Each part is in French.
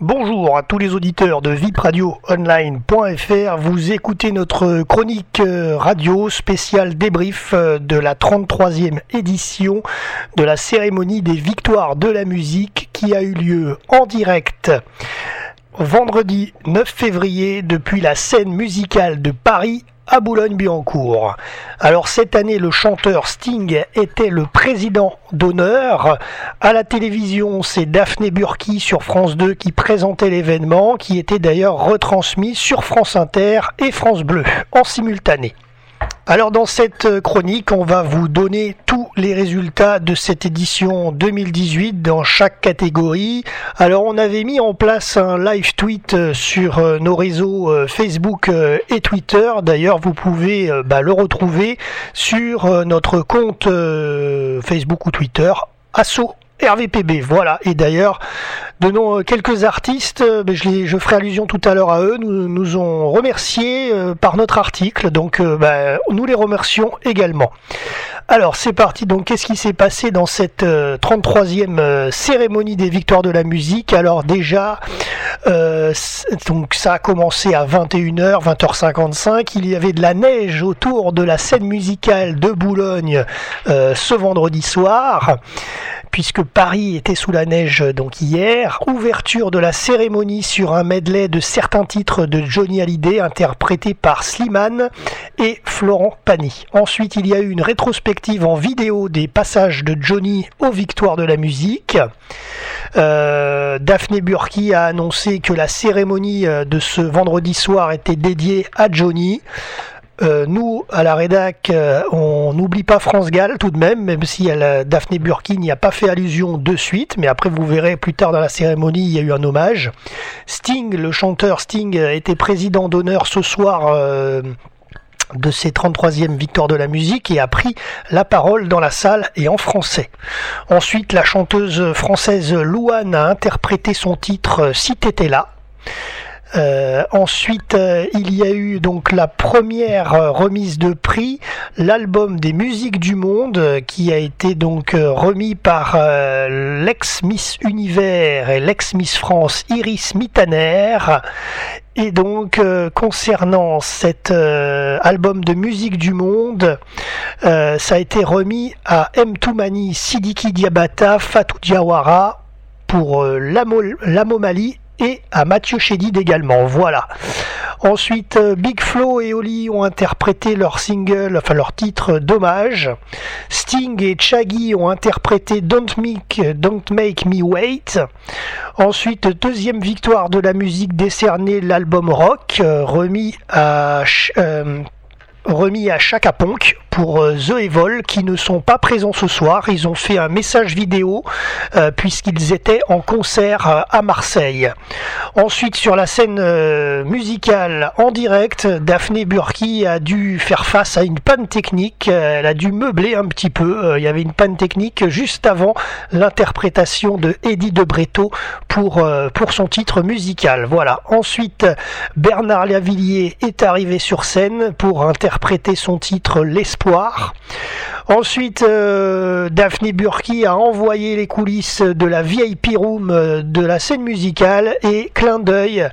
Bonjour à tous les auditeurs de vipradioonline.fr. Vous écoutez notre chronique euh, radio spéciale débrief euh, de la 33e édition de la cérémonie des victoires de la musique qui a eu lieu en direct vendredi 9 février depuis la scène musicale de Paris à Boulogne-Billancourt. Alors cette année, le chanteur Sting était le président d'honneur. À la télévision, c'est Daphné Burki sur France 2 qui présentait l'événement, qui était d'ailleurs retransmis sur France Inter et France Bleu en simultané. Alors dans cette chronique, on va vous donner tous les résultats de cette édition 2018 dans chaque catégorie. Alors on avait mis en place un live tweet sur euh, nos réseaux euh, Facebook euh, et Twitter. D'ailleurs, vous pouvez bah, le retrouver sur notre compte Facebook ou Twitter. Asso RVPB, voilà. Et d'ailleurs, donnons quelques artistes, je, je, ferai allusion tout à l'heure à eux, nous nous ont remerciés par notre article, donc bah, nous les remercions également. Alors c'est parti, donc qu'est-ce qui s'est passé dans cette 33e euh, cérémonie des victoires de la musique? Alors déjà, euh, donc ça a commencé à 21h, 20h55, il y avait de la neige autour de la scène musicale de Boulogne euh, ce vendredi soir puisque Paris était sous la neige donc hier. Ouverture de la cérémonie sur un medley de certains titres de Johnny Hallyday interprétés par Slimane et Florent Pagny. Ensuite, il y a eu une rétrospective en vidéo des passages de Johnny aux victoires de la musique. Euh, Daphné Burki a annoncé que la cérémonie euh, de ce vendredi soir était dédiée à Johnny. Euh, nous, à la rédac, euh, on n'oublie pas France Gall tout de même, même si elle, Daphné Burki n'y a pas fait allusion de suite, mais après vous verrez plus tard dans la cérémonie, il y a eu un hommage. Sting, le chanteur Sting, était président d'honneur ce soir. Euh, de ses 33e victoires de la musique et a pris la parole dans la salle et en français. Ensuite, la chanteuse française Louane a interprété son titre Si t'étais là. Euh, ensuite, euh, il y a eu donc la première euh, remise de prix, l'album des musiques du monde, qui a été donc remis par l'ex Miss Univers et l'ex Miss France Iris Mittaner. Et donc, concernant cet album de musique du monde, ça a été remis à M. Toumani, Sidiki Diabata, Fatou Diawara pour l'Amomali et à Mathieu Chédid également. Voilà. Ensuite, euh, Big Flo et Oli ont interprété leur single, enfin leur titre d'hommage. Sting et Chaggy ont interprété Don't Make, Don't Make Me Wait. Ensuite, deuxième victoire de la musique décernée, l'album rock, euh, remis à euh, remis à Chaka pour euh, The Evil qui ne sont pas présents ce soir. Ils ont fait un message vidéo euh, puisqu'ils étaient en concert euh, à Marseille. Ensuite sur la scène musicale en direct, Daphné Burki a dû faire face à une panne technique. Elle a dû meubler un petit peu. Il y avait une panne technique juste avant l'interprétation de Eddie de Breto pour, pour son titre musical. Voilà. Ensuite, Bernard Lavillier est arrivé sur scène pour interpréter son titre L'espoir. Ensuite, euh, Daphné Burki a envoyé les coulisses de la VIP room euh, de la scène musicale et clin d'œil.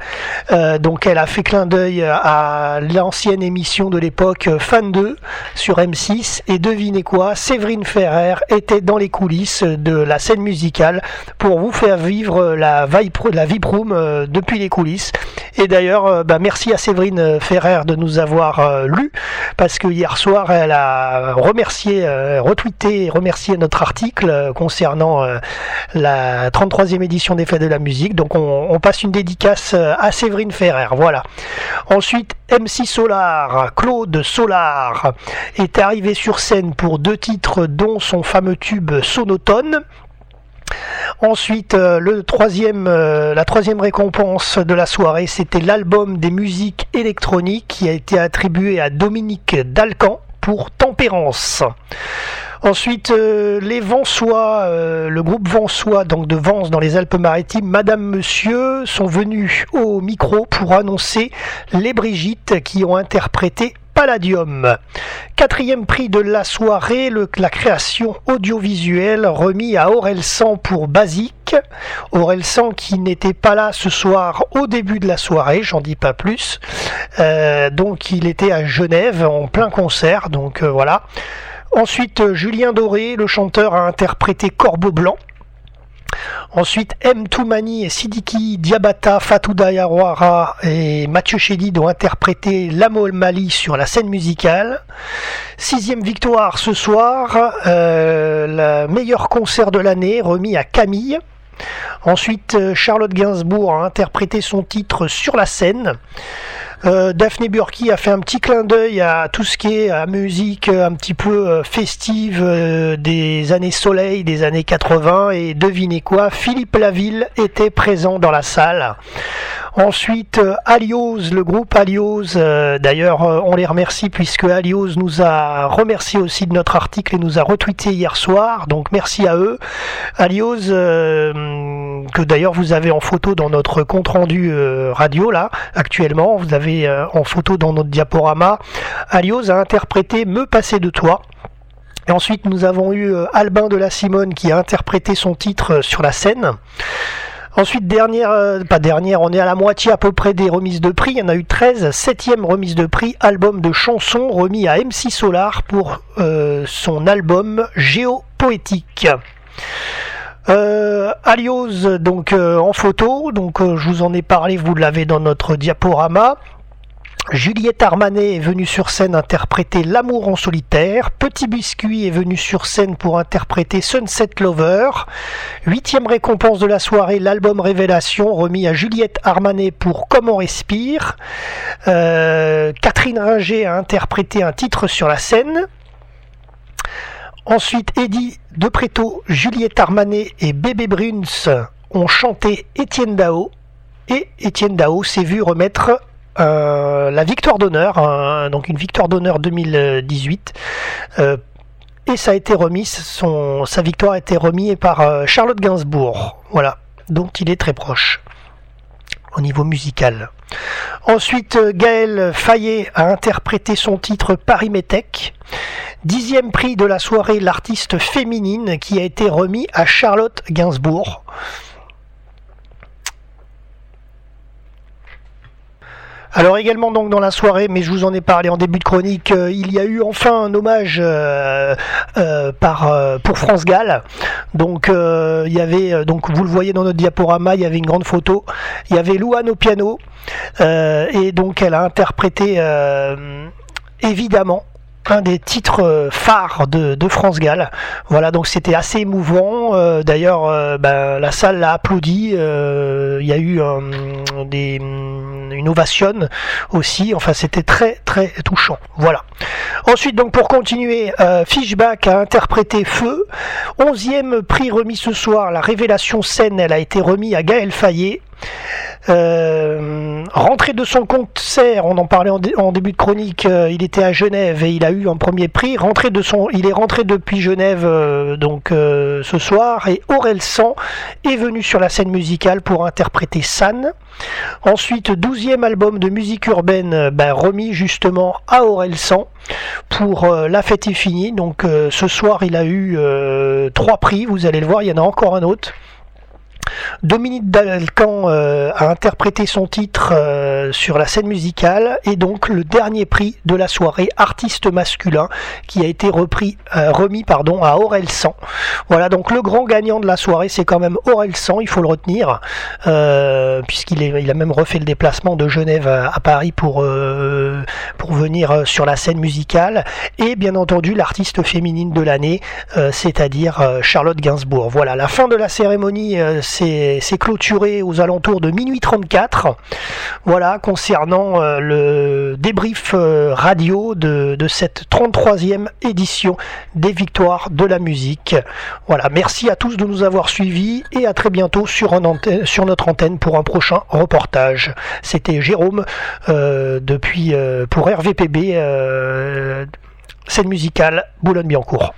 Euh, donc, elle a fait clin d'œil à l'ancienne émission de l'époque Fan 2 sur M6. Et devinez quoi, Séverine Ferrer était dans les coulisses de la scène musicale pour vous faire vivre la, la VIP room depuis les coulisses. Et d'ailleurs, bah, merci à Séverine Ferrer de nous avoir lu parce que hier soir, elle a remercié euh, retweeté et remercié notre article euh, concernant euh, la 33e édition des Fêtes de la musique. Donc on, passe une dédicace à Séverine Ferrer. Voilà. Ensuite, MC Solar, Claude Solar, est arrivé sur scène pour deux titres dont son fameux tube Sonotone. Ensuite, le troisième, la troisième récompense de la soirée, c'était l'album des musiques électroniques qui a été attribué à Dominique Dalcan pour Tempérance. Ensuite, euh, les Vensois, euh, le groupe Vensois, donc de Vence dans les Alpes-Maritimes, Madame Monsieur, sont venus au micro pour annoncer les Brigitte qui ont interprété Palladium. Quatrième prix de la soirée, la création audiovisuelle remis à Aurel San pour Basique. Aurel San qui n'était pas là ce soir au début de la soirée, j'en dis pas plus. Euh, donc il était à Genève en plein concert, donc euh, voilà. Ensuite, Julien Doré, le chanteur, a interprété Corbeau Blanc. Ensuite, M. Toumani et Sidiki Diabata, Fatou Dayawara et Mathieu Chédid ont interprété L'Amo Mali sur la scène musicale. Sixième victoire ce soir, euh, le meilleur concert de l'année remis à Camille. Ensuite, euh, Charlotte Gainsbourg a interprété son titre sur la scène. Euh, Daphné Burki a fait un petit clin d'œil à tout ce qui est à musique un petit peu euh, festive des années soleil, des années 80 et devinez quoi, Philippe Laville était présent dans la salle. Ensuite, Alios, le groupe Alios, d'ailleurs on les remercie puisque Alios nous a remercié aussi de notre article et nous a retweeté hier soir, donc merci à eux. Alios, que d'ailleurs vous avez en photo dans notre compte rendu euh, radio là actuellement. Vous avez euh, en photo dans notre diaporama. Alios a interprété Me passer de toi. Et ensuite nous avons eu euh, Albin de la Simone qui a interprété son titre sur la scène. Ensuite, dernière, pas dernière, on est à la moitié à peu près des remises de prix. Il y en a eu 13. Septième remise de prix, album de chansons remis à MC Solar pour son album Géopoétique. Euh, Alios donc euh, en photo, donc euh, je vous en ai parlé, vous l'avez dans notre diaporama. Juliette Armanet est venue sur scène interpréter L'amour en solitaire. Petit Biscuit est venu sur scène pour interpréter Sunset Lover. Huitième récompense de la soirée, l'album Révélation remis à Juliette Armanet pour Comme on respire. Catherine Ringer a interprété un titre sur la scène. Ensuite, Eddie Depréto, Juliette Armanet et Bébé Bruns ont chanté Étienne Dao. Et Étienne Dao s'est vu remettre euh, la victoire d'honneur, donc une victoire d'honneur 2018. Euh, et ça a été remis, sa victoire a été remise par euh, Charlotte Gainsbourg. Voilà, dont il est très proche au niveau musical. Ensuite, Gaël Fayet a interprété son titre Paris Métèque. Dixième prix de la soirée, l'artiste féminine qui a été remis à Charlotte Gainsbourg. Alors également donc dans la soirée, mais je vous en ai parlé en début de chronique, euh, il y a eu enfin un hommage euh, euh, pour France Gall. Donc il y avait donc vous le voyez dans notre diaporama, il y avait une grande photo. Il y avait Louane au piano et donc elle a interprété évidemment un des titres euh, phares de, France Gall. Voilà, donc c'était assez émouvant. Euh, d'ailleurs, euh, ben, la salle l'a applaudi. Il y a eu des, une ovation aussi. Enfin, c'était très très touchant. Voilà. Ensuite, donc pour continuer, Fishback a interprété Feu. Onzième prix remis ce soir. La révélation scène, elle a été remise à Gaël Fayet. Euh, rentré de son concert, on en parlait en, début de chronique, euh, il était à Genève et il a eu un premier prix. Rentré de son, il est rentré depuis Genève euh, donc ce soir et Aurel San est venu sur la scène musicale pour interpréter San. Ensuite, douzième album de musique urbaine ben, remis justement à Aurel San pour La fête est finie. Donc ce soir il a eu trois prix, vous allez le voir, il y en a encore un autre. Dominique Dalcan euh, a interprété son titre euh, sur la scène musicale et donc le dernier prix de la soirée artiste masculin qui a été repris, euh, remis à Aurel San. Voilà donc le grand gagnant de la soirée c'est quand même Aurel San, il faut le retenir puisqu'il il a même refait le déplacement de Genève à, Paris pour venir sur la scène musicale et bien entendu l'artiste féminine de l'année c'est-à-dire Charlotte Gainsbourg. Voilà la fin de la cérémonie c'est clôturé aux alentours de minuit 34. Voilà, concernant euh, le débrief euh, radio de, cette 33e édition des Victoires de la musique. Voilà, merci à tous de nous avoir suivis et à très bientôt sur, sur notre antenne pour un prochain reportage. C'était Jérôme euh, depuis pour RVPB, scène musicale Boulogne-Biancourt.